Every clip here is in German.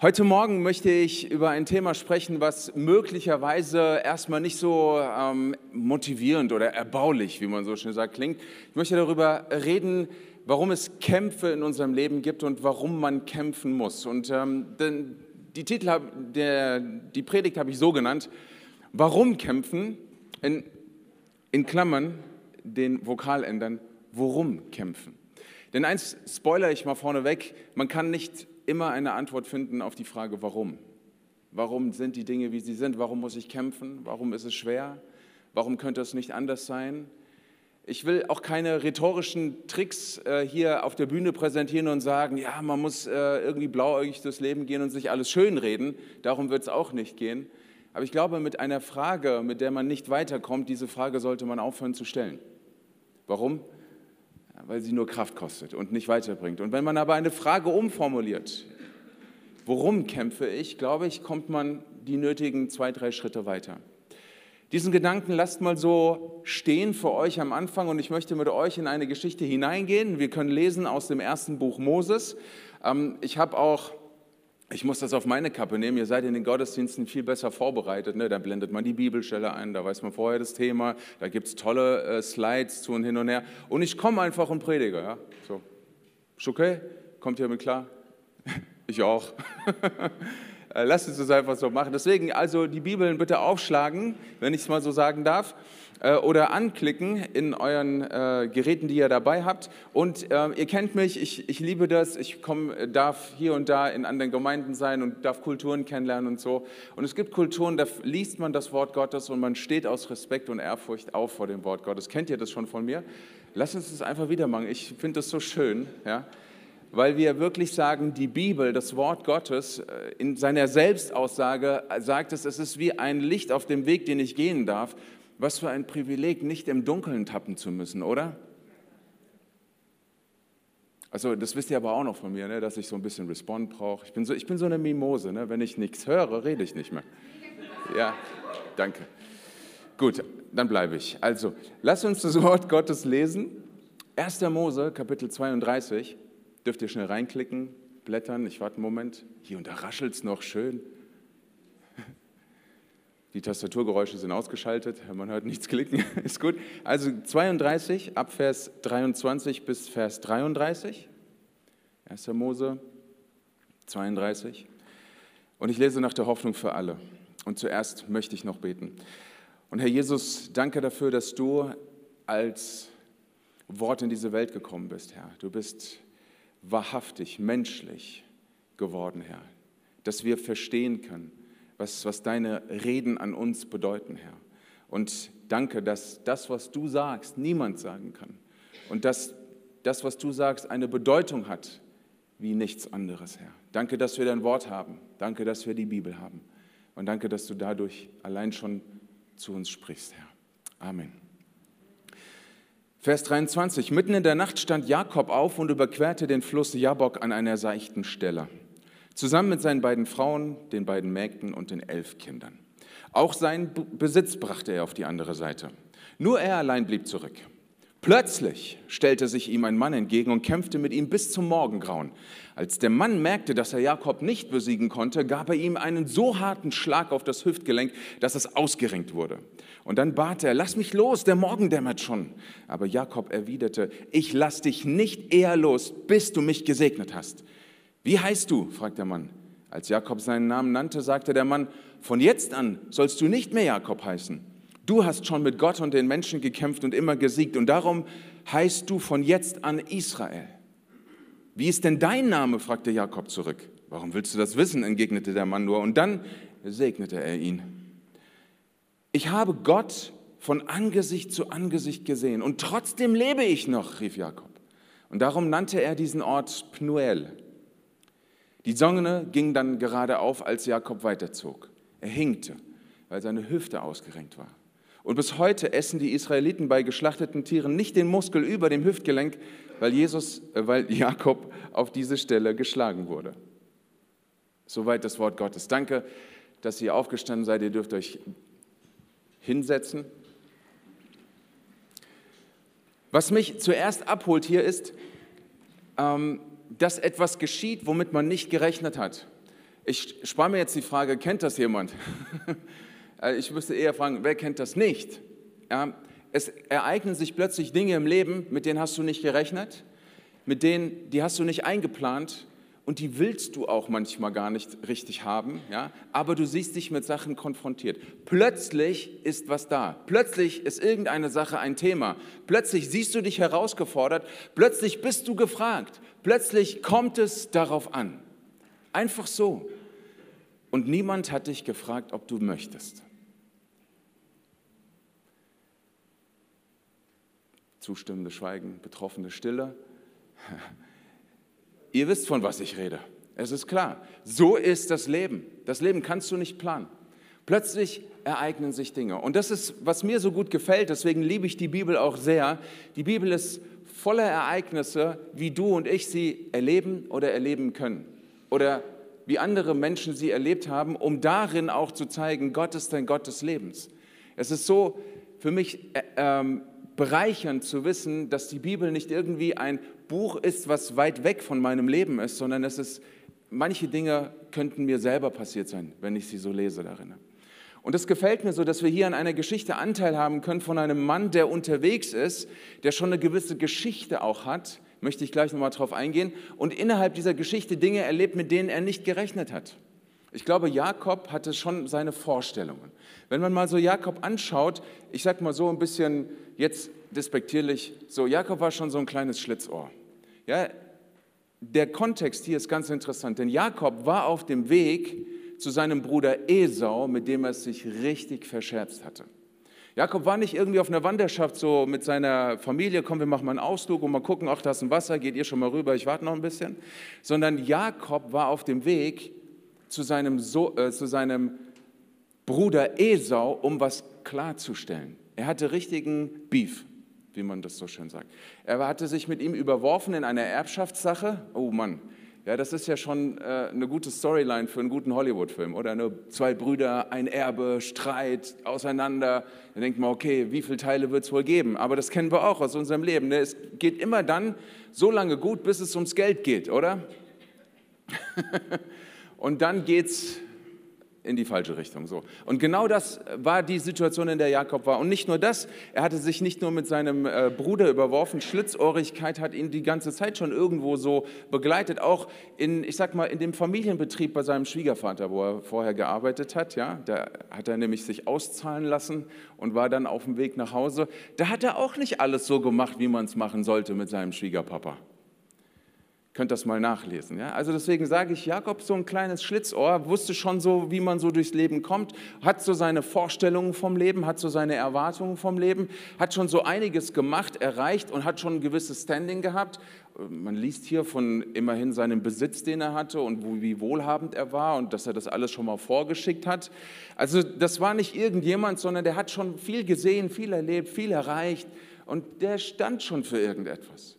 Heute Morgen möchte ich über ein Thema sprechen, was möglicherweise erstmal nicht so ähm, motivierend oder erbaulich, wie man so schön sagt, klingt. Ich möchte darüber reden, warum es Kämpfe in unserem Leben gibt und warum man kämpfen muss. Und ähm, denn die Titel, der, die Predigt habe ich so genannt, warum kämpfen, in, in Klammern den Vokal ändern, worum kämpfen. Denn eins spoiler ich mal vorneweg, man kann nicht immer eine Antwort finden auf die Frage, warum. Warum sind die Dinge, wie sie sind? Warum muss ich kämpfen? Warum ist es schwer? Warum könnte es nicht anders sein? Ich will auch keine rhetorischen Tricks äh, hier auf der Bühne präsentieren und sagen, ja, man muss äh, irgendwie blauäugig durchs Leben gehen und sich alles schönreden. Darum wird es auch nicht gehen. Aber ich glaube, mit einer Frage, mit der man nicht weiterkommt, diese Frage sollte man aufhören zu stellen. Warum? Weil sie nur Kraft kostet und nicht weiterbringt. Und wenn man aber eine Frage umformuliert, worum kämpfe ich, glaube ich, kommt man die nötigen zwei, drei Schritte weiter. Diesen Gedanken lasst mal so stehen für euch am Anfang und ich möchte mit euch in eine Geschichte hineingehen. Wir können lesen aus dem ersten Buch Moses. Ähm, ich habe auch ich muss das auf meine Kappe nehmen. Ihr seid in den Gottesdiensten viel besser vorbereitet. Ne? Da blendet man die Bibelstelle ein, da weiß man vorher das Thema, da gibt es tolle äh, Slides zu und hin und her. Und ich komme einfach und predige. Ja? So. Ist okay? Kommt ihr mit klar? Ich auch. Äh, lasst uns das einfach so machen. Deswegen also die Bibeln bitte aufschlagen, wenn ich es mal so sagen darf. Äh, oder anklicken in euren äh, Geräten, die ihr dabei habt. Und äh, ihr kennt mich, ich, ich liebe das, ich komm, darf hier und da in anderen Gemeinden sein und darf Kulturen kennenlernen und so. Und es gibt Kulturen, da liest man das Wort Gottes und man steht aus Respekt und Ehrfurcht auf vor dem Wort Gottes. Kennt ihr das schon von mir? Lasst uns das einfach wieder machen. Ich finde das so schön, ja weil wir wirklich sagen, die Bibel, das Wort Gottes, in seiner Selbstaussage sagt es, es ist wie ein Licht auf dem Weg, den ich gehen darf. Was für ein Privileg, nicht im Dunkeln tappen zu müssen, oder? Also das wisst ihr aber auch noch von mir, ne, dass ich so ein bisschen Respond brauche. Ich bin so, ich bin so eine Mimose, ne? wenn ich nichts höre, rede ich nicht mehr. Ja, danke. Gut, dann bleibe ich. Also, lasst uns das Wort Gottes lesen. 1. Mose, Kapitel 32. Dürft ihr schnell reinklicken, blättern. Ich warte einen Moment. Hier und da raschelt es noch schön. Die Tastaturgeräusche sind ausgeschaltet, man hört nichts klicken, ist gut. Also 32 ab Vers 23 bis Vers 33, 1. Mose 32. Und ich lese nach der Hoffnung für alle. Und zuerst möchte ich noch beten. Und Herr Jesus, danke dafür, dass du als Wort in diese Welt gekommen bist, Herr. Du bist wahrhaftig, menschlich geworden, Herr. Dass wir verstehen können, was, was deine Reden an uns bedeuten, Herr. Und danke, dass das, was du sagst, niemand sagen kann. Und dass das, was du sagst, eine Bedeutung hat wie nichts anderes, Herr. Danke, dass wir dein Wort haben. Danke, dass wir die Bibel haben. Und danke, dass du dadurch allein schon zu uns sprichst, Herr. Amen. Vers 23. Mitten in der Nacht stand Jakob auf und überquerte den Fluss Jabok an einer seichten Stelle zusammen mit seinen beiden Frauen, den beiden Mägden und den elf Kindern. Auch seinen Besitz brachte er auf die andere Seite. Nur er allein blieb zurück. Plötzlich stellte sich ihm ein Mann entgegen und kämpfte mit ihm bis zum Morgengrauen. Als der Mann merkte, dass er Jakob nicht besiegen konnte, gab er ihm einen so harten Schlag auf das Hüftgelenk, dass es ausgerenkt wurde. Und dann bat er, lass mich los, der Morgen dämmert schon. Aber Jakob erwiderte, ich lass dich nicht eher los, bis du mich gesegnet hast. Wie heißt du? fragt der Mann. Als Jakob seinen Namen nannte, sagte der Mann, von jetzt an sollst du nicht mehr Jakob heißen. Du hast schon mit Gott und den Menschen gekämpft und immer gesiegt und darum heißt du von jetzt an Israel. Wie ist denn dein Name? fragte Jakob zurück. Warum willst du das wissen? entgegnete der Mann nur und dann segnete er ihn. Ich habe Gott von Angesicht zu Angesicht gesehen und trotzdem lebe ich noch, rief Jakob. Und darum nannte er diesen Ort Pnuel, die Sonne ging dann gerade auf, als Jakob weiterzog. Er hinkte, weil seine Hüfte ausgerenkt war. Und bis heute essen die Israeliten bei geschlachteten Tieren nicht den Muskel über dem Hüftgelenk, weil, Jesus, äh, weil Jakob auf diese Stelle geschlagen wurde. Soweit das Wort Gottes. Danke, dass ihr aufgestanden seid. Ihr dürft euch hinsetzen. Was mich zuerst abholt hier ist, ähm, dass etwas geschieht, womit man nicht gerechnet hat. Ich spare mir jetzt die Frage, kennt das jemand? Äh, ich müsste eher fragen, wer kennt das nicht? Ja, es ereignen sich plötzlich Dinge im Leben, mit denen hast du nicht gerechnet, mit denen, die hast du nicht eingeplant und die willst du auch manchmal gar nicht richtig haben, ja? aber du siehst dich mit Sachen konfrontiert. Plötzlich ist was da. Plötzlich ist irgendeine Sache ein Thema. Plötzlich siehst du dich herausgefordert. Plötzlich bist du gefragt. Plötzlich kommt es darauf an. Einfach so. Und niemand hat dich gefragt, ob du möchtest. Zustimmende Schweigen, betroffene Stille. Ihr wisst, von was ich rede. Es ist klar. So ist das Leben. Das Leben kannst du nicht planen. Plötzlich ereignen sich Dinge. Und das ist, was mir so gut gefällt. Deswegen liebe ich die Bibel auch sehr. Die Bibel ist voller Ereignisse, wie du und ich sie erleben oder erleben können. Oder wie andere Menschen sie erlebt haben, um darin auch zu zeigen, Gott ist ein Gott des Lebens. Es ist so für mich äh, ähm, bereichernd zu wissen, dass die Bibel nicht irgendwie ein Buch ist, was weit weg von meinem Leben ist, sondern es ist, manche Dinge könnten mir selber passiert sein, wenn ich sie so lese darin. Und es gefällt mir so, dass wir hier an einer Geschichte Anteil haben können von einem Mann, der unterwegs ist, der schon eine gewisse Geschichte auch hat, möchte ich gleich nochmal drauf eingehen, und innerhalb dieser Geschichte Dinge erlebt, mit denen er nicht gerechnet hat. Ich glaube, Jakob hatte schon seine Vorstellungen. Wenn man mal so Jakob anschaut, ich sag mal so ein bisschen jetzt despektierlich, so Jakob war schon so ein kleines Schlitzohr. Ja, der Kontext hier ist ganz interessant, denn Jakob war auf dem Weg zu seinem Bruder Esau, mit dem er sich richtig verscherzt hatte. Jakob war nicht irgendwie auf einer Wanderschaft so mit seiner Familie, komm, wir machen mal einen Ausflug und mal gucken, ach, da ist ein Wasser, geht ihr schon mal rüber, ich warte noch ein bisschen. Sondern Jakob war auf dem Weg zu seinem, so äh, zu seinem Bruder Esau, um was klarzustellen. Er hatte richtigen Beef, wie man das so schön sagt. Er hatte sich mit ihm überworfen in einer Erbschaftssache. Oh Mann, ja, das ist ja schon äh, eine gute Storyline für einen guten Hollywood-Film, oder? Nur zwei Brüder, ein Erbe, Streit, auseinander. Da denkt man, okay, wie viele Teile wird es wohl geben? Aber das kennen wir auch aus unserem Leben. Ne? Es geht immer dann so lange gut, bis es ums Geld geht, oder? Und dann geht es in die falsche Richtung. So. Und genau das war die Situation, in der Jakob war. Und nicht nur das, er hatte sich nicht nur mit seinem äh, Bruder überworfen, Schlitzohrigkeit hat ihn die ganze Zeit schon irgendwo so begleitet, auch in, ich sag mal, in dem Familienbetrieb bei seinem Schwiegervater, wo er vorher gearbeitet hat. Ja, da hat er nämlich sich auszahlen lassen und war dann auf dem Weg nach Hause. Da hat er auch nicht alles so gemacht, wie man es machen sollte mit seinem Schwiegerpapa könnt das mal nachlesen. Ja? Also deswegen sage ich, Jakob, so ein kleines Schlitzohr, wusste schon so, wie man so durchs Leben kommt, hat so seine Vorstellungen vom Leben, hat so seine Erwartungen vom Leben, hat schon so einiges gemacht, erreicht und hat schon ein gewisses Standing gehabt. Man liest hier von immerhin seinem Besitz, den er hatte und wie wohlhabend er war und dass er das alles schon mal vorgeschickt hat. Also das war nicht irgendjemand, sondern der hat schon viel gesehen, viel erlebt, viel erreicht und der stand schon für irgendetwas.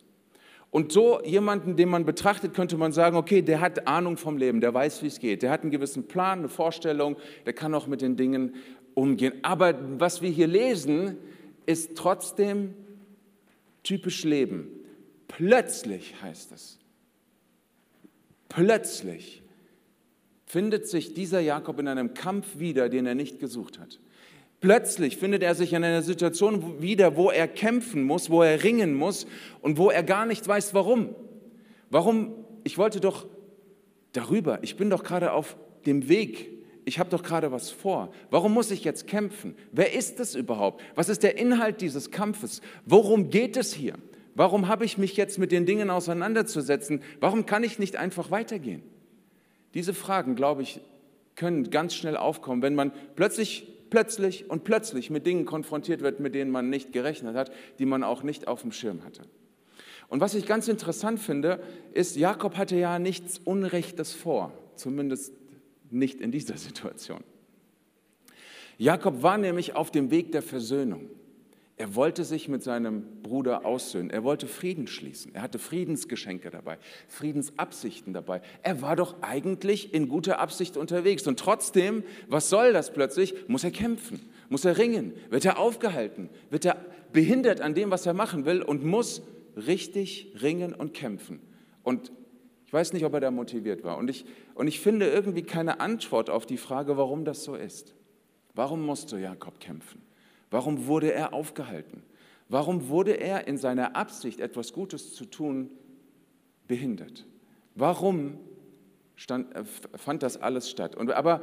Und so jemanden, den man betrachtet, könnte man sagen, okay, der hat Ahnung vom Leben, der weiß, wie es geht, der hat einen gewissen Plan, eine Vorstellung, der kann auch mit den Dingen umgehen. Aber was wir hier lesen, ist trotzdem typisch Leben. Plötzlich heißt es, plötzlich findet sich dieser Jakob in einem Kampf wieder, den er nicht gesucht hat. Plötzlich findet er sich in einer Situation wieder, wo er kämpfen muss, wo er ringen muss und wo er gar nicht weiß, warum. Warum? Ich wollte doch darüber, ich bin doch gerade auf dem Weg, ich habe doch gerade was vor. Warum muss ich jetzt kämpfen? Wer ist es überhaupt? Was ist der Inhalt dieses Kampfes? Worum geht es hier? Warum habe ich mich jetzt mit den Dingen auseinanderzusetzen? Warum kann ich nicht einfach weitergehen? Diese Fragen, glaube ich, können ganz schnell aufkommen, wenn man plötzlich plötzlich und plötzlich mit Dingen konfrontiert wird, mit denen man nicht gerechnet hat, die man auch nicht auf dem Schirm hatte. Und was ich ganz interessant finde, ist, Jakob hatte ja nichts Unrechtes vor, zumindest nicht in dieser Situation. Jakob war nämlich auf dem Weg der Versöhnung. Er wollte sich mit seinem Bruder aussöhnen. Er wollte Frieden schließen. Er hatte Friedensgeschenke dabei, Friedensabsichten dabei. Er war doch eigentlich in guter Absicht unterwegs. Und trotzdem, was soll das plötzlich? Muss er kämpfen, muss er ringen, wird er aufgehalten, wird er behindert an dem, was er machen will und muss richtig ringen und kämpfen. Und Ich weiß nicht, ob er da motiviert war. Und ich, und ich finde irgendwie keine Antwort auf die Frage, warum das so ist. Warum musste Jakob kämpfen? Warum wurde er aufgehalten? Warum wurde er in seiner Absicht, etwas Gutes zu tun, behindert? Warum stand, äh, fand das alles statt? Und, aber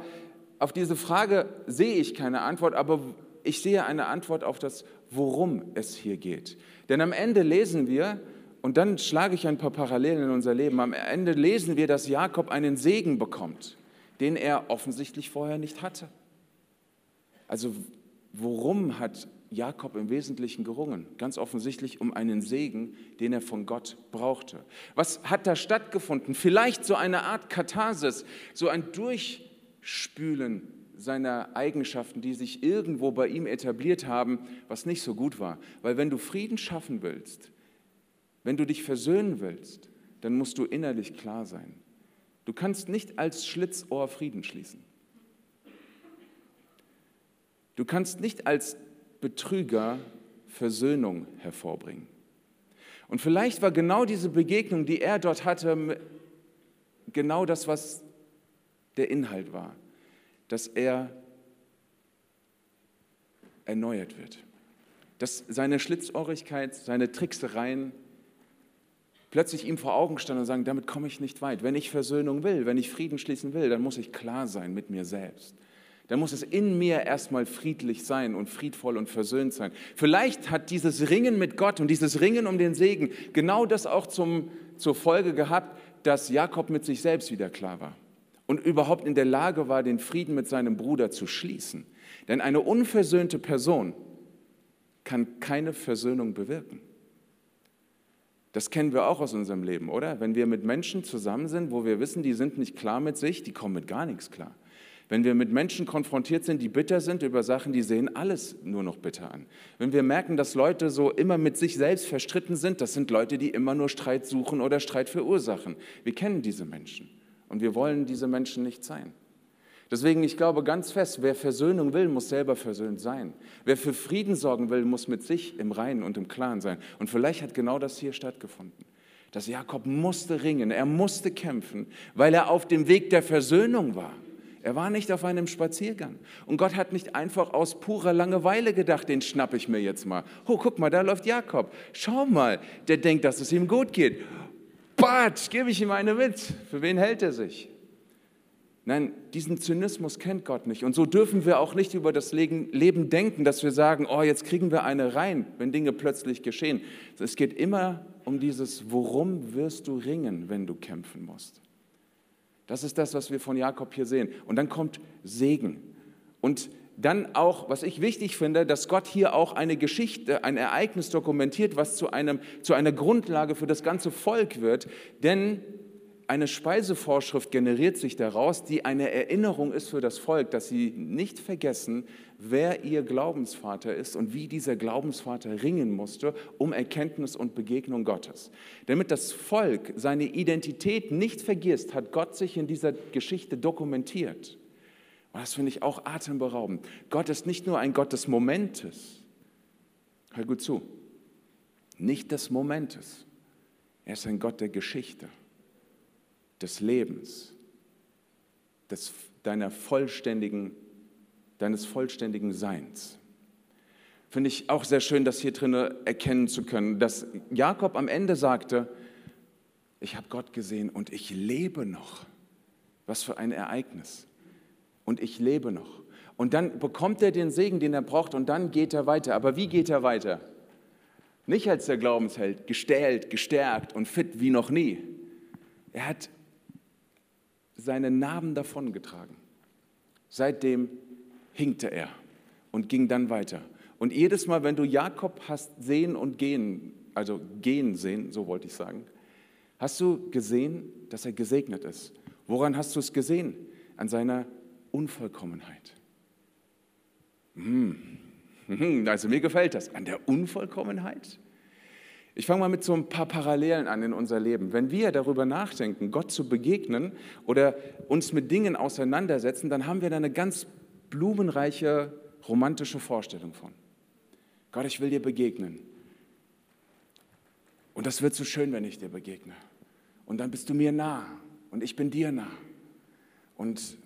auf diese Frage sehe ich keine Antwort, aber ich sehe eine Antwort auf das, worum es hier geht. Denn am Ende lesen wir, und dann schlage ich ein paar Parallelen in unser Leben, am Ende lesen wir, dass Jakob einen Segen bekommt, den er offensichtlich vorher nicht hatte. Also worum hat Jakob im Wesentlichen gerungen? Ganz offensichtlich um einen Segen, den er von Gott brauchte. Was hat da stattgefunden? Vielleicht so eine Art Katharsis, so ein Durchspülen seiner Eigenschaften, die sich irgendwo bei ihm etabliert haben, was nicht so gut war. Weil wenn du Frieden schaffen willst, wenn du dich versöhnen willst, dann musst du innerlich klar sein. Du kannst nicht als Schlitzohr Frieden schließen. Du kannst nicht als Betrüger Versöhnung hervorbringen. Und vielleicht war genau diese Begegnung, die er dort hatte, genau das, was der Inhalt war dass er erneuert wird. Dass seine Schlitzohrigkeit, seine Tricksereien plötzlich ihm vor Augen standen und sagen, damit komme ich nicht weit. Wenn ich Versöhnung will, wenn ich Frieden schließen will, dann muss ich klar sein mit mir selbst. Dann muss es in mir erstmal friedlich sein und friedvoll und versöhnt sein. Vielleicht hat dieses Ringen mit Gott und dieses Ringen um den Segen genau das auch zum, zur Folge gehabt, dass Jakob mit sich selbst wieder klar war und überhaupt in der Lage war, den Frieden mit seinem Bruder zu schließen. Denn eine unversöhnte Person kann keine Versöhnung bewirken. Das kennen wir auch aus unserem Leben, oder? Wenn wir mit Menschen zusammen sind, wo wir wissen, die sind nicht klar mit sich, die kommen mit gar nichts klar. Wenn wir mit Menschen konfrontiert sind, die bitter sind über Sachen, die sehen alles nur noch bitter an. Wenn wir merken, dass Leute so immer mit sich selbst verstritten sind, das sind Leute, die immer nur Streit suchen oder Streit verursachen. Wir kennen diese Menschen. Und wir wollen diese Menschen nicht sein. Deswegen, ich glaube ganz fest, wer Versöhnung will, muss selber versöhnt sein. Wer für Frieden sorgen will, muss mit sich im Reinen und im Klaren sein. Und vielleicht hat genau das hier stattgefunden. Dass Jakob musste ringen, er musste kämpfen, weil er auf dem Weg der Versöhnung war. Er war nicht auf einem Spaziergang. Und Gott hat nicht einfach aus purer Langeweile gedacht, den schnapp ich mir jetzt mal. Oh, guck mal, da läuft Jakob. Schau mal, der denkt, dass es ihm gut geht. Batsch, gebe ich ihm eine mit. Für wen hält er sich? Nein, diesen Zynismus kennt Gott nicht. Und so dürfen wir auch nicht über das Leben denken, dass wir sagen, oh, jetzt kriegen wir eine rein, wenn Dinge plötzlich geschehen. Es geht immer um dieses, worum wirst du ringen, wenn du kämpfen musst. Das ist das, was wir von Jakob hier sehen. Und dann kommt Segen. Und dann auch, was ich wichtig finde, dass Gott hier auch eine Geschichte, ein Ereignis dokumentiert, was zu, einem, zu einer Grundlage für das ganze Volk wird. Denn eine Speisevorschrift generiert sich daraus, die eine Erinnerung ist für das Volk, dass sie nicht vergessen, wer ihr Glaubensvater ist und wie dieser Glaubensvater ringen musste um Erkenntnis und Begegnung Gottes. Damit das Volk seine Identität nicht vergisst, hat Gott sich in dieser Geschichte dokumentiert. Und das finde ich auch atemberaubend. Gott ist nicht nur ein Gott des Momentes. Hör gut zu. Nicht des Momentes. Er ist ein Gott der Geschichte, des Lebens, des, deiner vollständigen, deines vollständigen Seins. Finde ich auch sehr schön, das hier drin erkennen zu können, dass Jakob am Ende sagte, ich habe Gott gesehen und ich lebe noch. Was für ein Ereignis und ich lebe noch. Und dann bekommt er den Segen, den er braucht und dann geht er weiter. Aber wie geht er weiter? Nicht als der Glaubensheld, gestählt, gestärkt und fit wie noch nie. Er hat seine Narben davongetragen. Seitdem hinkte er und ging dann weiter. Und jedes Mal, wenn du Jakob hast sehen und gehen, also gehen sehen, so wollte ich sagen, hast du gesehen, dass er gesegnet ist. Woran hast du es gesehen? An seiner Unvollkommenheit. Hm. Also mir gefällt das. An der Unvollkommenheit? Ich fange mal mit so ein paar Parallelen an in unser Leben. Wenn wir darüber nachdenken, Gott zu begegnen oder uns mit Dingen auseinandersetzen, dann haben wir da eine ganz blumenreiche, romantische Vorstellung von. Gott, ich will dir begegnen. Und das wird so schön, wenn ich dir begegne. Und dann bist du mir nah und ich bin dir nah. Und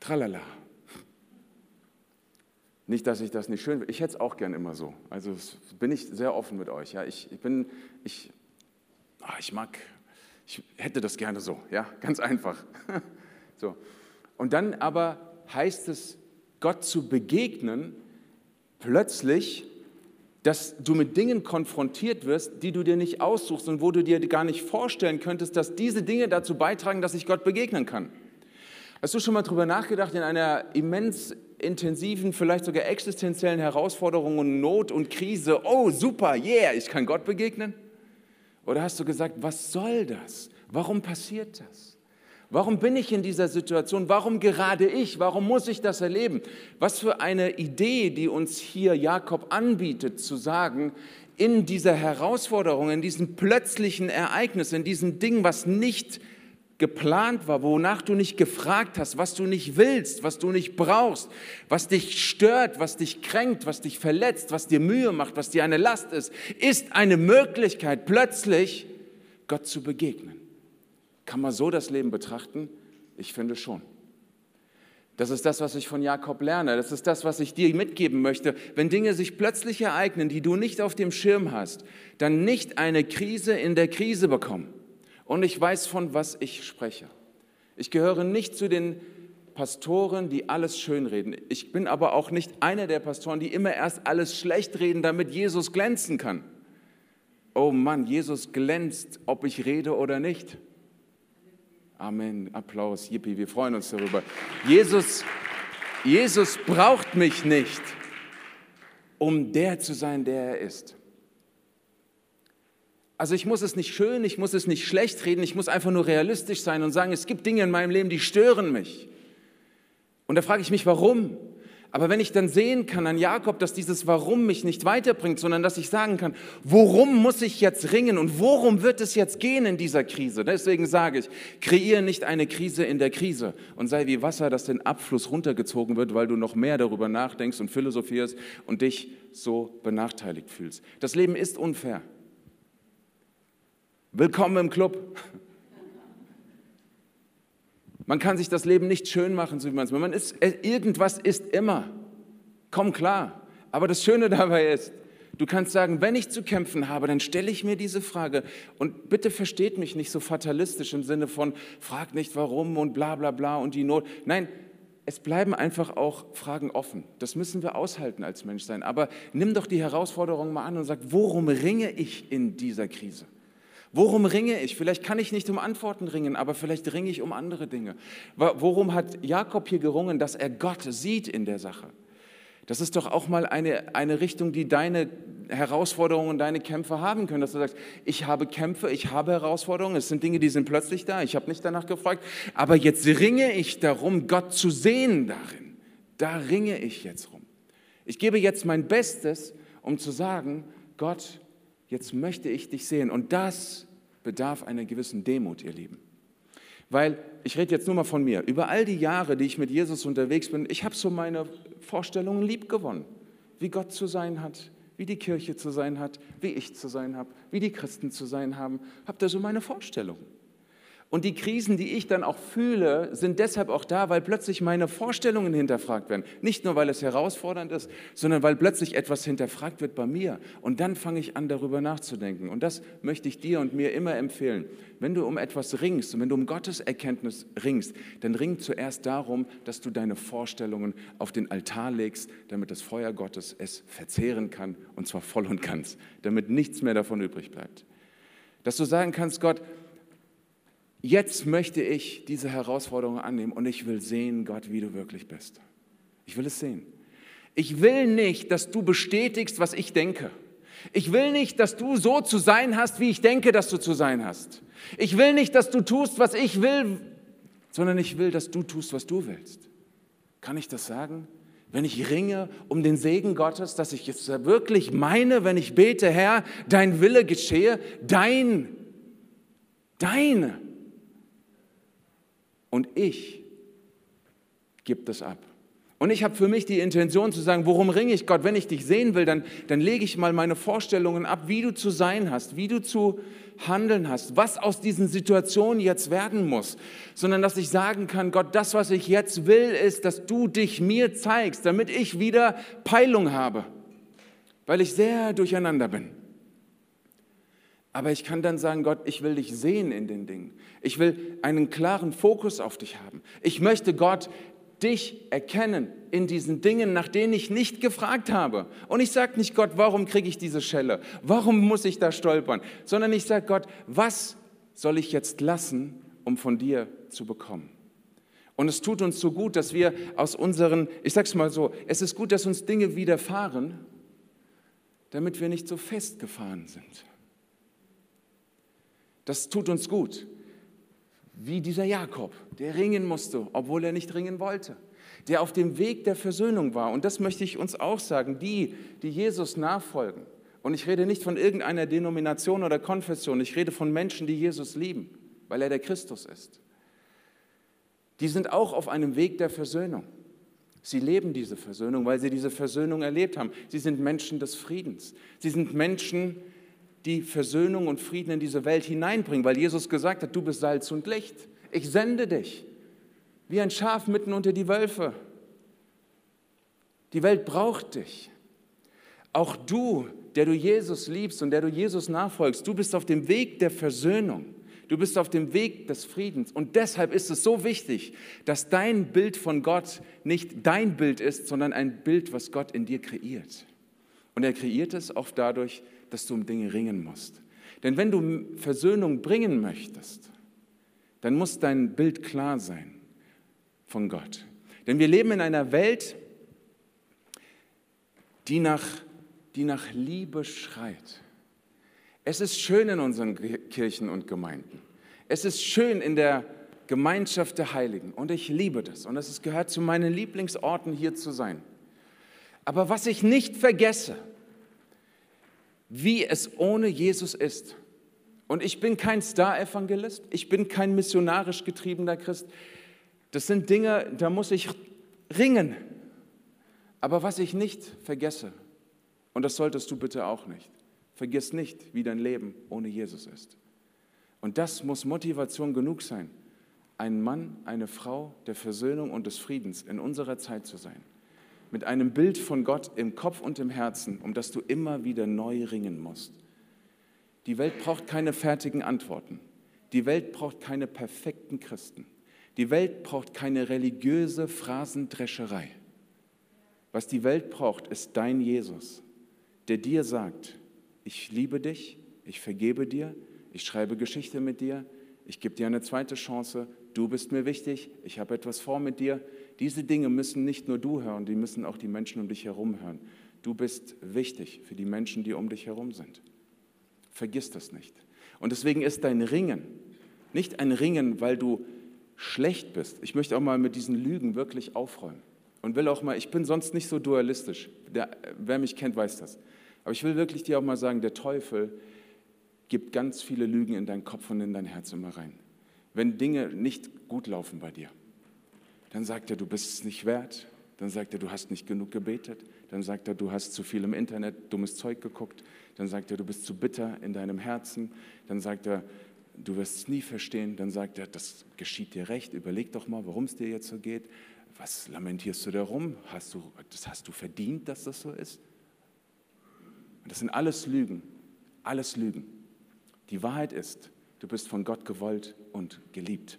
tralala. Nicht, dass ich das nicht schön. Ich hätte es auch gern immer so. Also bin ich sehr offen mit euch. Ja, ich, ich bin, ich, ach, ich mag, ich hätte das gerne so. Ja, ganz einfach. so. Und dann aber heißt es, Gott zu begegnen, plötzlich, dass du mit Dingen konfrontiert wirst, die du dir nicht aussuchst und wo du dir gar nicht vorstellen könntest, dass diese Dinge dazu beitragen, dass ich Gott begegnen kann. Hast du schon mal darüber nachgedacht, in einer immens intensiven, vielleicht sogar existenziellen Herausforderung und Not und Krise, oh super, yeah, ich kann Gott begegnen? Oder hast du gesagt, was soll das? Warum passiert das? Warum bin ich in dieser Situation? Warum gerade ich? Warum muss ich das erleben? Was für eine Idee, die uns hier Jakob anbietet, zu sagen, in dieser Herausforderung, in diesem plötzlichen Ereignis, in diesem Ding, was nicht geplant war, wonach du nicht gefragt hast, was du nicht willst, was du nicht brauchst, was dich stört, was dich kränkt, was dich verletzt, was dir Mühe macht, was dir eine Last ist, ist eine Möglichkeit, plötzlich Gott zu begegnen. Kann man so das Leben betrachten? Ich finde schon. Das ist das, was ich von Jakob lerne. Das ist das, was ich dir mitgeben möchte. Wenn Dinge sich plötzlich ereignen, die du nicht auf dem Schirm hast, dann nicht eine Krise in der Krise bekommen und ich weiß, von was ich spreche. Ich gehöre nicht zu den Pastoren, die alles schönreden. Ich bin aber auch nicht einer der Pastoren, die immer erst alles schlecht reden, damit Jesus glänzen kann. Oh Mann, Jesus glänzt, ob ich rede oder nicht. Amen. Applaus. Yippie, wir freuen uns darüber. Jesus, Jesus braucht mich nicht, um der zu sein, der er ist. Also ich muss es nicht schön, ich muss es nicht schlecht reden, ich muss einfach nur realistisch sein und sagen, es gibt Dinge in meinem Leben, die stören mich. Und da frage ich mich, warum? Aber wenn ich dann sehen kann an Jakob, dass dieses Warum mich nicht weiterbringt, sondern dass ich sagen kann, worum muss ich jetzt ringen und worum wird es jetzt gehen in dieser Krise? Deswegen sage ich, kreiere nicht eine Krise in der Krise und sei wie Wasser, das den Abfluss runtergezogen wird, weil du noch mehr darüber nachdenkst und philosophierst und dich so benachteiligt fühlst. Das Leben ist unfair. Willkommen im Club. Man kann sich das Leben nicht schön machen, so wie man es man ist. Äh, irgendwas ist immer. Komm klar. Aber das Schöne dabei ist, du kannst sagen, wenn ich zu kämpfen habe, dann stelle ich mir diese Frage. Und bitte versteht mich nicht so fatalistisch im Sinne von, frag nicht warum und bla bla bla und die Not. Nein, es bleiben einfach auch Fragen offen. Das müssen wir aushalten als Mensch sein. Aber nimm doch die Herausforderung mal an und sag, worum ringe ich in dieser Krise? Worum ringe ich? Vielleicht kann ich nicht um Antworten ringen, aber vielleicht ringe ich um andere Dinge. Worum hat Jakob hier gerungen, dass er Gott sieht in der Sache? Das ist doch auch mal eine, eine Richtung, die deine Herausforderungen, deine Kämpfe haben können, dass du sagst, ich habe Kämpfe, ich habe Herausforderungen, es sind Dinge, die sind plötzlich da, ich habe nicht danach gefragt, aber jetzt ringe ich darum, Gott zu sehen darin. Da ringe ich jetzt rum. Ich gebe jetzt mein Bestes, um zu sagen, Gott, jetzt möchte ich dich sehen. Und das bedarf einer gewissen Demut, ihr Lieben. Weil, ich rede jetzt nur mal von mir, über all die Jahre, die ich mit Jesus unterwegs bin, ich habe so meine Vorstellungen lieb gewonnen, wie Gott zu sein hat, wie die Kirche zu sein hat, wie ich zu sein habe, wie die Christen zu sein haben, habe da so meine Vorstellungen. Und die Krisen, die ich dann auch fühle, sind deshalb auch da, weil plötzlich meine Vorstellungen hinterfragt werden. Nicht nur, weil es herausfordernd ist, sondern weil plötzlich etwas hinterfragt wird bei mir. Und dann fange ich an, darüber nachzudenken. Und das möchte ich dir und mir immer empfehlen. Wenn du um etwas ringst und wenn du um Gottes Erkenntnis ringst, dann ring zuerst darum, dass du deine Vorstellungen auf den Altar legst, damit das Feuer Gottes es verzehren kann, und zwar voll und ganz, damit nichts mehr davon übrig bleibt. Dass du sagen kannst, Gott, jetzt möchte ich diese Herausforderung annehmen und ich will sehen, Gott, wie du wirklich bist. Ich will es sehen. Ich will nicht, dass du bestätigst, was ich denke. Ich will nicht, dass du so zu sein hast, wie ich denke, dass du zu sein hast. Ich will nicht, dass du tust, was ich will, sondern ich will, dass du tust, was du willst. Kann ich das sagen? Wenn ich ringe um den Segen Gottes, dass ich es wirklich meine, wenn ich bete, Herr, dein Wille geschehe, dein, dein und ich gebe das ab. Und ich habe für mich die Intention zu sagen, worum ringe ich Gott? Wenn ich dich sehen will, dann, dann lege ich mal meine Vorstellungen ab, wie du zu sein hast, wie du zu handeln hast, was aus diesen Situationen jetzt werden muss, sondern dass ich sagen kann, Gott, das, was ich jetzt will, ist, dass du dich mir zeigst, damit ich wieder Peilung habe, weil ich sehr durcheinander bin. Aber ich kann dann sagen, Gott, ich will dich sehen in den Dingen. Ich will einen klaren Fokus auf dich haben. Ich möchte, Gott, dich erkennen in diesen Dingen, nach denen ich nicht gefragt habe. Und ich sage nicht, Gott, warum kriege ich diese Schelle? Warum muss ich da stolpern? Sondern ich sage, Gott, was soll ich jetzt lassen, um von dir zu bekommen? Und es tut uns so gut, dass wir aus unseren, ich sage es mal so, es ist gut, dass uns Dinge widerfahren, damit wir nicht so festgefahren sind. Das tut uns gut wie dieser Jakob, der ringen musste, obwohl er nicht ringen wollte, der auf dem Weg der Versöhnung war. Und das möchte ich uns auch sagen, die, die Jesus nachfolgen. Und ich rede nicht von irgendeiner Denomination oder Konfession, ich rede von Menschen, die Jesus lieben, weil er der Christus ist. Die sind auch auf einem Weg der Versöhnung. Sie leben diese Versöhnung, weil sie diese Versöhnung erlebt haben. Sie sind Menschen des Friedens. Sie sind Menschen, die Versöhnung und Frieden in diese Welt hineinbringen, weil Jesus gesagt hat, du bist Salz und Licht. Ich sende dich wie ein Schaf mitten unter die Wölfe. Die Welt braucht dich. Auch du, der du Jesus liebst und der du Jesus nachfolgst, du bist auf dem Weg der Versöhnung. Du bist auf dem Weg des Friedens. Und deshalb ist es so wichtig, dass dein Bild von Gott nicht dein Bild ist, sondern ein Bild, was Gott in dir kreiert. Und er kreiert es oft dadurch, dass du um Dinge ringen musst. Denn wenn du Versöhnung bringen möchtest, dann muss dein Bild klar sein von Gott. Denn wir leben in einer Welt, die nach, die nach Liebe schreit. Es ist schön in unseren Kirchen und Gemeinden. Es ist schön in der Gemeinschaft der Heiligen und ich liebe das und es gehört zu meinen Lieblingsorten hier zu sein. Aber was ich nicht vergesse, wie es ohne Jesus ist. Und ich bin kein Star-Evangelist, ich bin kein missionarisch getriebener Christ. Das sind Dinge, da muss ich ringen. Aber was ich nicht vergesse, und das solltest du bitte auch nicht, vergiss nicht, wie dein Leben ohne Jesus ist. Und das muss Motivation genug sein, ein Mann, eine Frau der Versöhnung und des Friedens in unserer Zeit zu sein mit einem Bild von Gott im Kopf und im Herzen, um das du immer wieder neu ringen musst. Die Welt braucht keine fertigen Antworten. Die Welt braucht keine perfekten Christen. Die Welt braucht keine religiöse Phrasendrescherei. Was die Welt braucht, ist dein Jesus, der dir sagt, ich liebe dich, ich vergebe dir, ich schreibe Geschichte mit dir, ich gebe dir eine zweite Chance, du bist mir wichtig, ich habe etwas vor mit dir, diese Dinge müssen nicht nur du hören, die müssen auch die Menschen um dich herum hören. Du bist wichtig für die Menschen, die um dich herum sind. Vergiss das nicht. Und deswegen ist dein Ringen nicht ein Ringen, weil du schlecht bist. Ich möchte auch mal mit diesen Lügen wirklich aufräumen. Und will auch mal, ich bin sonst nicht so dualistisch. Der, wer mich kennt, weiß das. Aber ich will wirklich dir auch mal sagen, der Teufel gibt ganz viele Lügen in deinen Kopf und in dein Herz immer rein. Wenn Dinge nicht gut laufen bei dir dann sagt er, du bist es nicht wert. Dann sagt er, du hast nicht genug gebetet. Dann sagt er, du hast zu viel im Internet dummes Zeug geguckt. Dann sagt er, du bist zu bitter in deinem Herzen. Dann sagt er, du wirst es nie verstehen. Dann sagt er, das geschieht dir recht. Überleg doch mal, warum es dir jetzt so geht. Was lamentierst du darum? Hast du, das hast du verdient, dass das so ist? Das sind alles Lügen. Alles Lügen. Die Wahrheit ist, du bist von Gott gewollt und geliebt.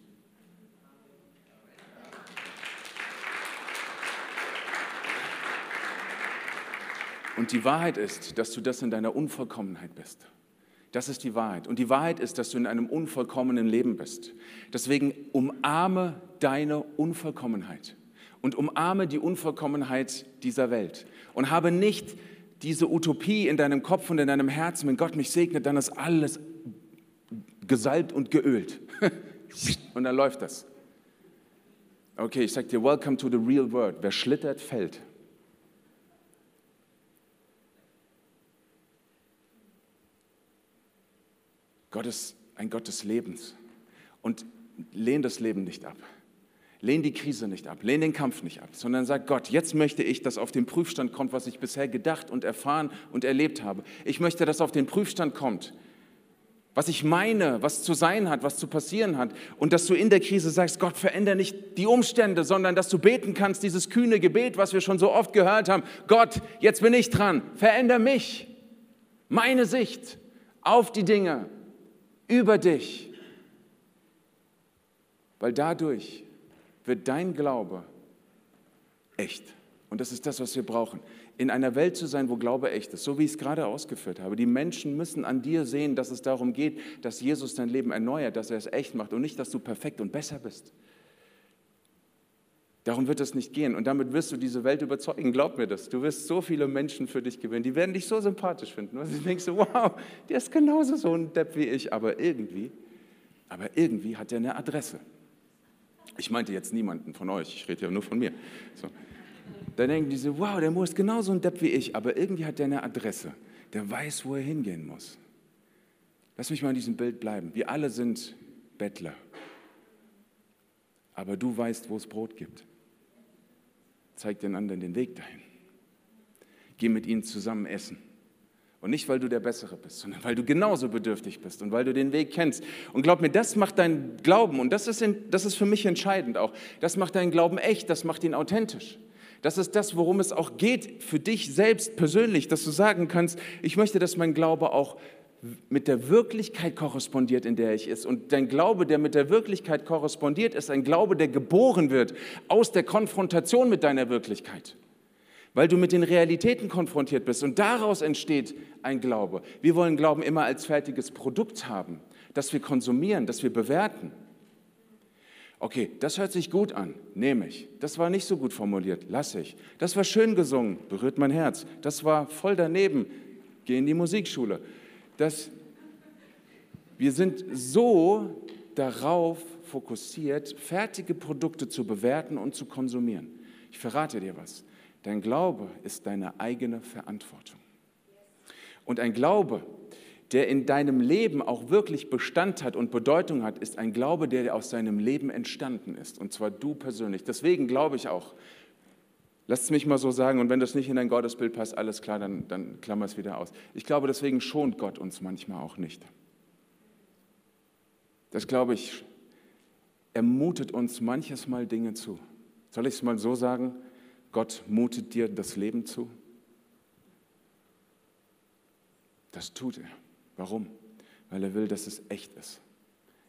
Und die Wahrheit ist, dass du das in deiner Unvollkommenheit bist. Das ist die Wahrheit. Und die Wahrheit ist, dass du in einem unvollkommenen Leben bist. Deswegen umarme deine Unvollkommenheit und umarme die Unvollkommenheit dieser Welt. Und habe nicht diese Utopie in deinem Kopf und in deinem Herzen, wenn Gott mich segnet, dann ist alles gesalbt und geölt. und dann läuft das. Okay, ich sage dir, welcome to the real world. Wer schlittert, fällt. Gott ist ein Gott des Lebens und lehn das Leben nicht ab. Lehn die Krise nicht ab, lehn den Kampf nicht ab, sondern sag Gott, jetzt möchte ich, dass auf den Prüfstand kommt, was ich bisher gedacht und erfahren und erlebt habe. Ich möchte, dass auf den Prüfstand kommt, was ich meine, was zu sein hat, was zu passieren hat. Und dass du in der Krise sagst, Gott, verändere nicht die Umstände, sondern dass du beten kannst, dieses kühne Gebet, was wir schon so oft gehört haben. Gott, jetzt bin ich dran, verändere mich, meine Sicht auf die Dinge, über dich. Weil dadurch wird dein Glaube echt. Und das ist das, was wir brauchen. In einer Welt zu sein, wo Glaube echt ist, so wie ich es gerade ausgeführt habe. Die Menschen müssen an dir sehen, dass es darum geht, dass Jesus dein Leben erneuert, dass er es echt macht und nicht, dass du perfekt und besser bist. Darum wird es nicht gehen. Und damit wirst du diese Welt überzeugen. Glaub mir das. Du wirst so viele Menschen für dich gewinnen. Die werden dich so sympathisch finden. Und du denkst so, wow, der ist genauso so ein Depp wie ich. Aber irgendwie, aber irgendwie hat er eine Adresse. Ich meinte jetzt niemanden von euch, ich rede ja nur von mir. So. Dann denken die so, wow, der Mo ist genauso ein Depp wie ich, aber irgendwie hat der eine Adresse. Der weiß, wo er hingehen muss. Lass mich mal in diesem Bild bleiben. Wir alle sind Bettler. Aber du weißt, wo es Brot gibt. Zeig den anderen den Weg dahin. Geh mit ihnen zusammen essen. Und nicht, weil du der Bessere bist, sondern weil du genauso bedürftig bist und weil du den Weg kennst. Und glaub mir, das macht deinen Glauben, und das ist, in, das ist für mich entscheidend auch, das macht deinen Glauben echt, das macht ihn authentisch. Das ist das, worum es auch geht für dich selbst persönlich, dass du sagen kannst, ich möchte, dass mein Glaube auch mit der Wirklichkeit korrespondiert, in der ich ist. Und dein Glaube, der mit der Wirklichkeit korrespondiert, ist ein Glaube, der geboren wird aus der Konfrontation mit deiner Wirklichkeit weil du mit den Realitäten konfrontiert bist. Und daraus entsteht ein Glaube. Wir wollen Glauben immer als fertiges Produkt haben, das wir konsumieren, das wir bewerten. Okay, das hört sich gut an, nehme ich. Das war nicht so gut formuliert, lasse ich. Das war schön gesungen, berührt mein Herz. Das war voll daneben, geh in die Musikschule. Das, wir sind so darauf fokussiert, fertige Produkte zu bewerten und zu konsumieren. Ich verrate dir was. Dein Glaube ist deine eigene Verantwortung. Und ein Glaube, der in deinem Leben auch wirklich Bestand hat und Bedeutung hat, ist ein Glaube, der aus seinem Leben entstanden ist. Und zwar du persönlich. Deswegen glaube ich auch, lass es mich mal so sagen, und wenn das nicht in dein Gottesbild passt, alles klar, dann, dann klammer es wieder aus. Ich glaube, deswegen schont Gott uns manchmal auch nicht. Das glaube ich, er mutet uns manches Mal Dinge zu. Soll ich es mal so sagen? Gott mutet dir das Leben zu? Das tut er. Warum? Weil er will, dass es echt ist.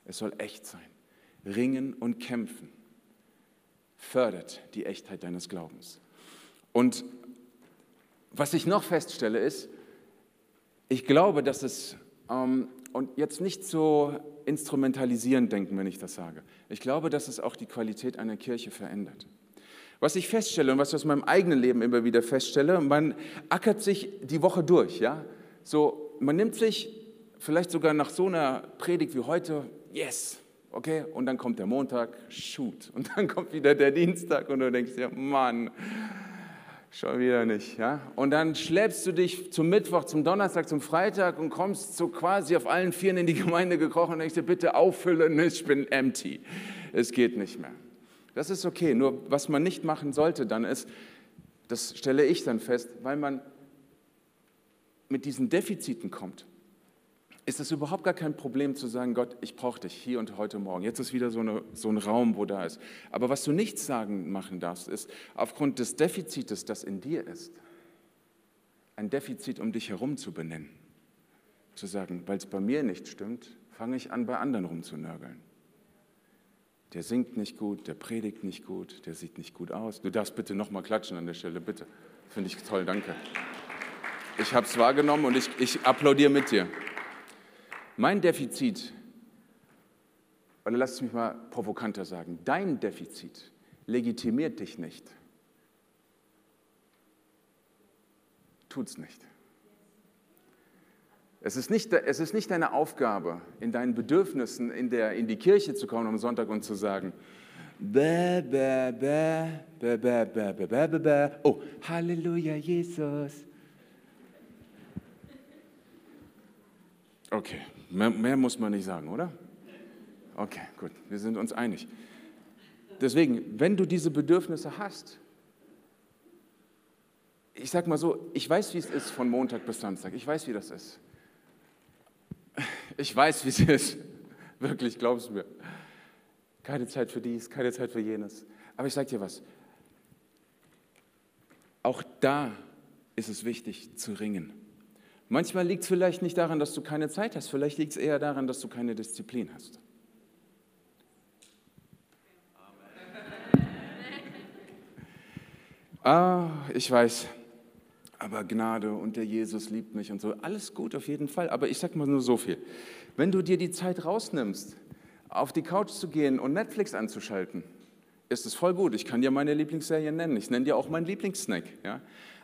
Es soll echt sein. Ringen und kämpfen fördert die Echtheit deines Glaubens. Und was ich noch feststelle ist, ich glaube, dass es, ähm, und jetzt nicht so instrumentalisierend denken, wenn ich das sage, ich glaube, dass es auch die Qualität einer Kirche verändert. Was ich feststelle und was ich aus meinem eigenen Leben immer wieder feststelle, man ackert sich die Woche durch, ja. So, man nimmt sich vielleicht sogar nach so einer Predigt wie heute, yes, okay, und dann kommt der Montag, shoot, und dann kommt wieder der Dienstag und du denkst dir, Mann, schon wieder nicht, ja. Und dann schleppst du dich zum Mittwoch, zum Donnerstag, zum Freitag und kommst so quasi auf allen Vieren in die Gemeinde gekrochen und denkst dir, bitte auffüllen, ich bin empty, es geht nicht mehr. Das ist okay. Nur was man nicht machen sollte dann ist, das stelle ich dann fest, weil man mit diesen Defiziten kommt, ist es überhaupt gar kein Problem zu sagen, Gott, ich brauche dich hier und heute Morgen. Jetzt ist wieder so, eine, so ein Raum, wo da ist. Aber was du nicht sagen machen darfst, ist, aufgrund des Defizites, das in dir ist, ein Defizit um dich herum zu benennen. Zu sagen, weil es bei mir nicht stimmt, fange ich an, bei anderen rumzunörgeln der singt nicht gut, der predigt nicht gut, der sieht nicht gut aus. Du darfst bitte nochmal klatschen an der Stelle, bitte. Finde ich toll, danke. Ich habe es wahrgenommen und ich, ich applaudiere mit dir. Mein Defizit, oder lass es mich mal provokanter sagen, dein Defizit legitimiert dich nicht. Tut's nicht. Es ist, nicht, es ist nicht deine Aufgabe, in deinen Bedürfnissen in, der, in die Kirche zu kommen am Sonntag und zu sagen, bäh, bäh, bäh, bäh, bäh, bäh, bäh, bäh, bäh, bäh. oh, Halleluja, Jesus. Okay, mehr, mehr muss man nicht sagen, oder? Okay, gut, wir sind uns einig. Deswegen, wenn du diese Bedürfnisse hast, ich sag mal so, ich weiß, wie es ist von Montag bis Samstag. Ich weiß, wie das ist. Ich weiß, wie es ist. Wirklich, glaubst du mir. Keine Zeit für dies, keine Zeit für jenes. Aber ich sage dir was. Auch da ist es wichtig zu ringen. Manchmal liegt es vielleicht nicht daran, dass du keine Zeit hast. Vielleicht liegt es eher daran, dass du keine Disziplin hast. Ah, ich weiß, aber Gnade und der Jesus liebt mich und so. Alles gut auf jeden Fall, aber ich sage mal nur so viel. Wenn du dir die Zeit rausnimmst, auf die Couch zu gehen und Netflix anzuschalten, ist es voll gut. Ich kann dir meine Lieblingsserie nennen. Ich nenne dir auch meinen Lieblingssnack. Ja?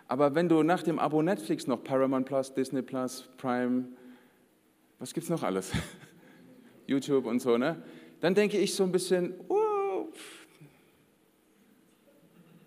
Aber wenn du nach dem Abo Netflix noch Paramount Plus, Disney Plus, Prime, was gibt es noch alles? YouTube und so, ne? Dann denke ich so ein bisschen, oh,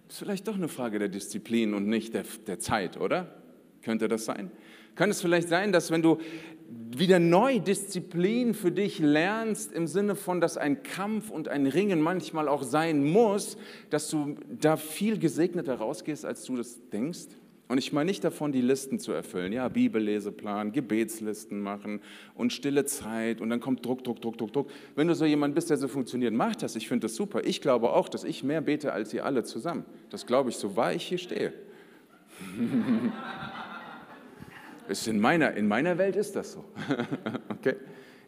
ist vielleicht doch eine Frage der Disziplin und nicht der, der Zeit, oder? Könnte das sein? Kann es vielleicht sein, dass wenn du wieder neu Disziplin für dich lernst, im Sinne von, dass ein Kampf und ein Ringen manchmal auch sein muss, dass du da viel gesegneter rausgehst, als du das denkst? Und ich meine nicht davon, die Listen zu erfüllen, ja, Bibelleseplan, Gebetslisten machen und stille Zeit und dann kommt Druck, Druck, Druck, Druck, Druck. Wenn du so jemand bist, der so funktioniert, mach das. Ich finde das super. Ich glaube auch, dass ich mehr bete als ihr alle zusammen. Das glaube ich, so wahr ich hier stehe. Ist in, meiner, in meiner Welt ist das so. okay?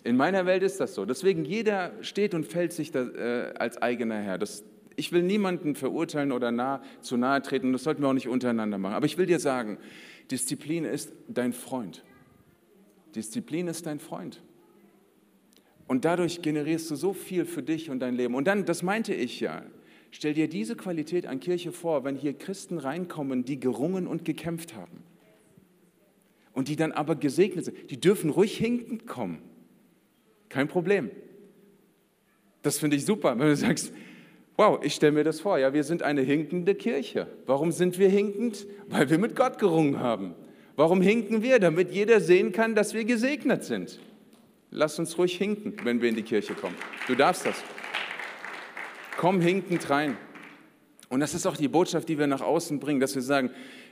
In meiner Welt ist das so. Deswegen jeder steht und fällt sich da, äh, als eigener Herr. Das, ich will niemanden verurteilen oder nah, zu nahe treten. Das sollten wir auch nicht untereinander machen. Aber ich will dir sagen, Disziplin ist dein Freund. Disziplin ist dein Freund. Und dadurch generierst du so viel für dich und dein Leben. Und dann, das meinte ich ja, stell dir diese Qualität an Kirche vor, wenn hier Christen reinkommen, die gerungen und gekämpft haben und die dann aber gesegnet sind. Die dürfen ruhig hinkend kommen. Kein Problem. Das finde ich super, wenn du sagst, wow, ich stelle mir das vor, ja, wir sind eine hinkende Kirche. Warum sind wir hinkend? Weil wir mit Gott gerungen haben. Warum hinken wir? Damit jeder sehen kann, dass wir gesegnet sind. Lass uns ruhig hinken, wenn wir in die Kirche kommen. Du darfst das. Komm hinkend rein. Und das ist auch die Botschaft, die wir nach außen bringen, dass wir sagen,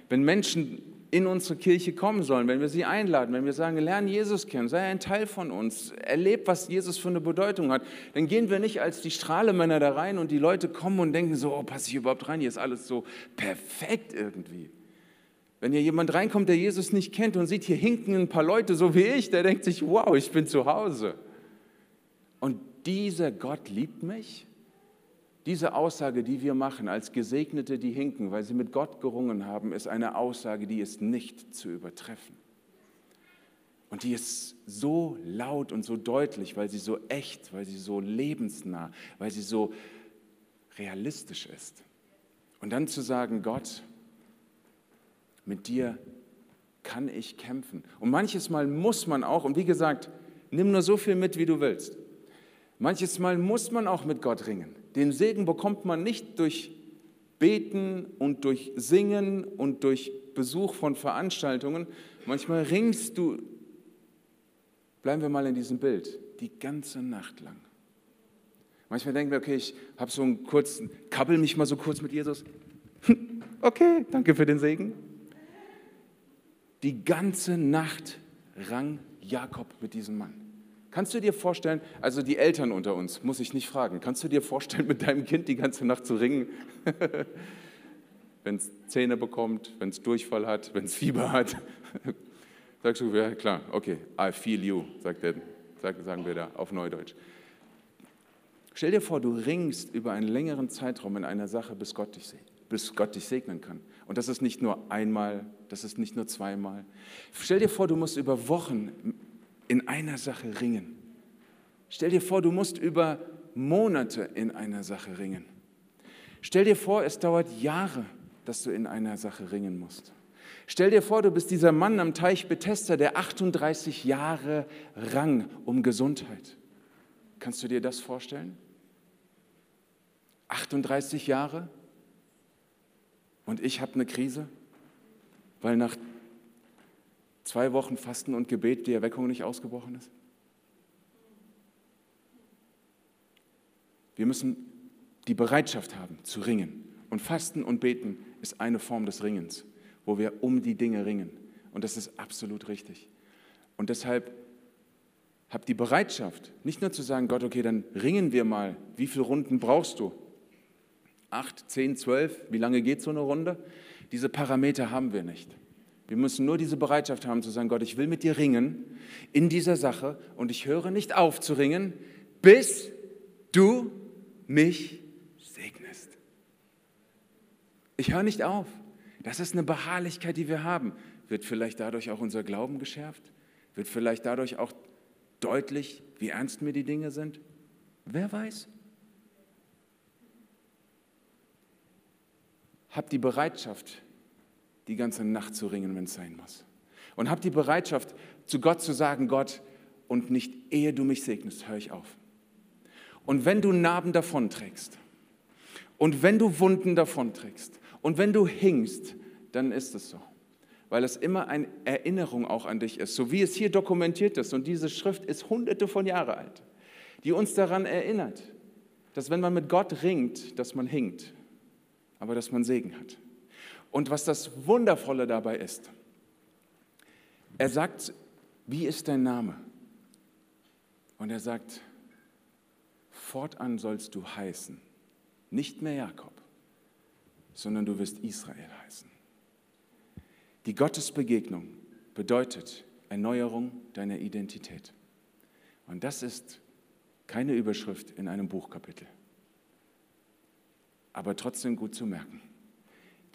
wenn Menschen in unsere Kirche kommen sollen, wenn wir sie einladen, wenn wir sagen, lerne Jesus kennen, sei ein Teil von uns, erlebe, was Jesus für eine Bedeutung hat, dann gehen wir nicht als die Strahlemänner da rein und die Leute kommen und denken so, oh, passe ich überhaupt rein, hier ist alles so perfekt irgendwie. Wenn hier jemand reinkommt, der Jesus nicht kennt und sieht, hier hinken ein paar Leute so wie ich, der denkt sich, wow, ich bin zu Hause. Und dieser Gott liebt mich diese Aussage, die wir machen als Gesegnete, die hinken, weil sie mit Gott gerungen haben, ist eine Aussage, die ist nicht zu übertreffen. Und die ist so laut und so deutlich, weil sie so echt, weil sie so lebensnah, weil sie so realistisch ist. Und dann zu sagen, Gott, mit dir kann ich kämpfen. Und manches Mal muss man auch, und wie gesagt, nimm nur so viel mit, wie du willst. Manches Mal muss man auch mit Gott ringen. Den Segen bekommt man nicht durch Beten und durch Singen und durch Besuch von Veranstaltungen. Manchmal ringst du, bleiben wir mal in diesem Bild, die ganze Nacht lang. Manchmal denken wir, okay, ich habe so einen kurzen, kabbel mich mal so kurz mit Jesus. Okay, danke für den Segen. Die ganze Nacht rang Jakob mit diesem Mann. Kannst du dir vorstellen, also die Eltern unter uns, muss ich nicht fragen, kannst du dir vorstellen, mit deinem Kind die ganze Nacht zu ringen? wenn es Zähne bekommt, wenn es Durchfall hat, wenn es Fieber hat. Sagst du, ja klar, okay, I feel you, sagt der, sagen wir da auf Neudeutsch. Stell dir vor, du ringst über einen längeren Zeitraum in einer Sache, bis Gott dich, bis Gott dich segnen kann. Und das ist nicht nur einmal, das ist nicht nur zweimal. Stell dir vor, du musst über Wochen in einer Sache ringen. Stell dir vor, du musst über Monate in einer Sache ringen. Stell dir vor, es dauert Jahre, dass du in einer Sache ringen musst. Stell dir vor, du bist dieser Mann am Teich Bethesda, der 38 Jahre rang um Gesundheit. Kannst du dir das vorstellen? 38 Jahre und ich habe eine Krise, weil nach zwei Wochen Fasten und Gebet die Erweckung nicht ausgebrochen ist? Wir müssen die Bereitschaft haben zu ringen. Und Fasten und Beten ist eine Form des Ringens, wo wir um die Dinge ringen. Und das ist absolut richtig. Und deshalb habt die Bereitschaft, nicht nur zu sagen, Gott, okay, dann ringen wir mal. Wie viele Runden brauchst du? Acht, zehn, zwölf? Wie lange geht so eine Runde? Diese Parameter haben wir nicht. Wir müssen nur diese Bereitschaft haben zu sagen, Gott, ich will mit dir ringen in dieser Sache und ich höre nicht auf zu ringen, bis du mich segnest. Ich höre nicht auf. Das ist eine Beharrlichkeit, die wir haben. Wird vielleicht dadurch auch unser Glauben geschärft? Wird vielleicht dadurch auch deutlich, wie ernst mir die Dinge sind? Wer weiß? Hab die Bereitschaft, die ganze Nacht zu ringen, wenn es sein muss. Und hab die Bereitschaft, zu Gott zu sagen, Gott, und nicht ehe du mich segnest, höre ich auf. Und wenn du Narben davonträgst und wenn du Wunden davonträgst und wenn du hingst, dann ist es so. Weil es immer eine Erinnerung auch an dich ist, so wie es hier dokumentiert ist. Und diese Schrift ist hunderte von Jahren alt, die uns daran erinnert, dass wenn man mit Gott ringt, dass man hinkt, aber dass man Segen hat. Und was das Wundervolle dabei ist, er sagt, wie ist dein Name? Und er sagt, fortan sollst du heißen, nicht mehr Jakob, sondern du wirst Israel heißen. Die Gottesbegegnung bedeutet Erneuerung deiner Identität. Und das ist keine Überschrift in einem Buchkapitel, aber trotzdem gut zu merken.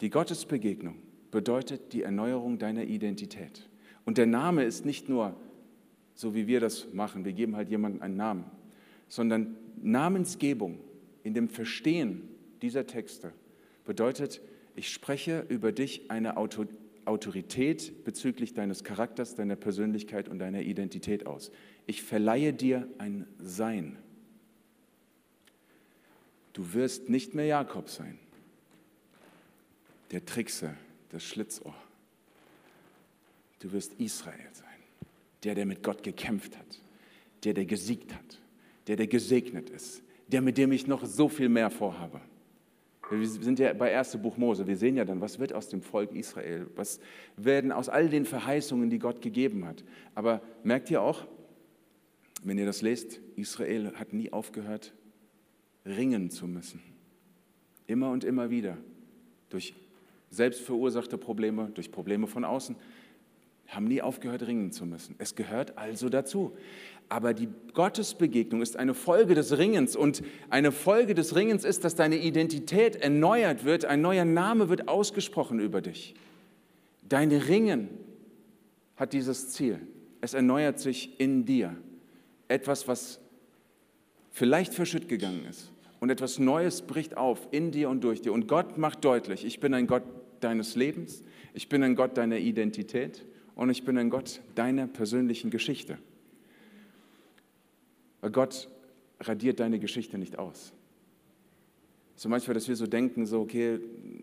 Die Gottesbegegnung bedeutet die Erneuerung deiner Identität. Und der Name ist nicht nur so, wie wir das machen, wir geben halt jemandem einen Namen, sondern Namensgebung in dem Verstehen dieser Texte bedeutet, ich spreche über dich eine Autorität bezüglich deines Charakters, deiner Persönlichkeit und deiner Identität aus. Ich verleihe dir ein Sein. Du wirst nicht mehr Jakob sein, der Trickser, das Schlitzohr. Du wirst Israel sein, der, der mit Gott gekämpft hat, der, der gesiegt hat, der, der gesegnet ist, der, mit dem ich noch so viel mehr vorhabe. Wir sind ja bei 1. Buch Mose. Wir sehen ja dann, was wird aus dem Volk Israel? Was werden aus all den Verheißungen, die Gott gegeben hat? Aber merkt ihr auch, wenn ihr das lest, Israel hat nie aufgehört, ringen zu müssen. Immer und immer wieder. Durch selbst verursachte Probleme, durch Probleme von außen, haben nie aufgehört, ringen zu müssen. Es gehört also dazu. Aber die Gottesbegegnung ist eine Folge des Ringens und eine Folge des Ringens ist, dass deine Identität erneuert wird, ein neuer Name wird ausgesprochen über dich. Dein Ringen hat dieses Ziel. Es erneuert sich in dir. Etwas, was vielleicht verschütt gegangen ist. Und etwas Neues bricht auf in dir und durch dir. Und Gott macht deutlich, ich bin ein Gott deines Lebens, ich bin ein Gott deiner Identität und ich bin ein Gott deiner persönlichen Geschichte. Weil Gott radiert deine Geschichte nicht aus. So manchmal, dass wir so denken, so okay,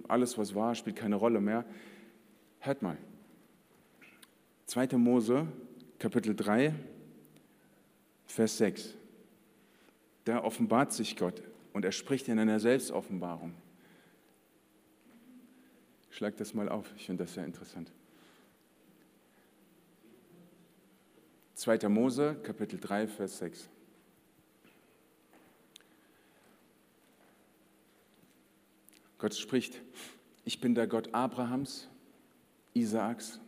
alles was war, spielt keine Rolle mehr. Hört mal. 2. Mose, Kapitel 3, Vers 6. Da offenbart sich Gott und er spricht in einer Selbstoffenbarung. Schlag das mal auf, ich finde das sehr interessant. 2. Mose, Kapitel 3, Vers 6. Gott spricht, ich bin der Gott Abrahams, Isaaks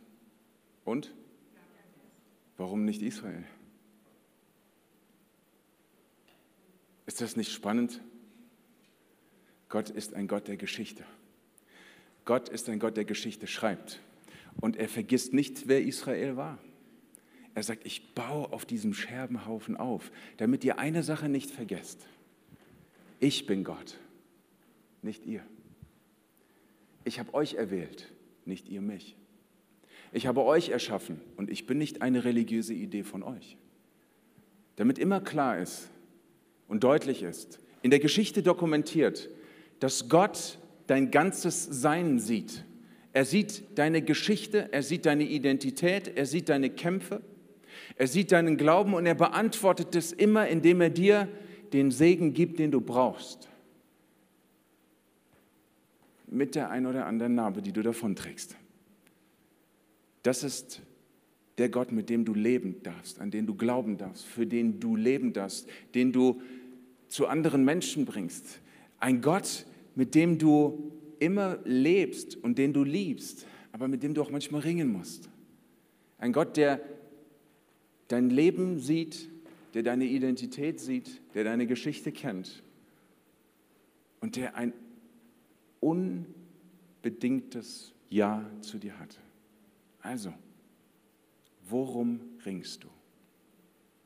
und warum nicht Israel? Ist das nicht spannend? Gott ist ein Gott der Geschichte. Gott ist ein Gott, der Geschichte schreibt. Und er vergisst nicht, wer Israel war. Er sagt, ich baue auf diesem Scherbenhaufen auf, damit ihr eine Sache nicht vergesst. Ich bin Gott, nicht ihr. Ich habe euch erwählt, nicht ihr mich. Ich habe euch erschaffen und ich bin nicht eine religiöse Idee von euch. Damit immer klar ist und deutlich ist, in der Geschichte dokumentiert, dass Gott dein ganzes Sein sieht. Er sieht deine Geschichte, er sieht deine Identität, er sieht deine Kämpfe, er sieht deinen Glauben und er beantwortet es immer, indem er dir den Segen gibt, den du brauchst. mit der ein oder anderen Narbe, die du davonträgst. Das ist der Gott, mit dem du leben darfst, an den du glauben darfst, für den du leben darfst, den du zu anderen Menschen bringst. Ein Gott, mit dem du immer lebst und den du liebst, aber mit dem du auch manchmal ringen musst. Ein Gott, der dein Leben sieht, der deine Identität sieht, der deine Geschichte kennt und der ein unbedingtes Ja zu dir hat. Also, worum ringst du?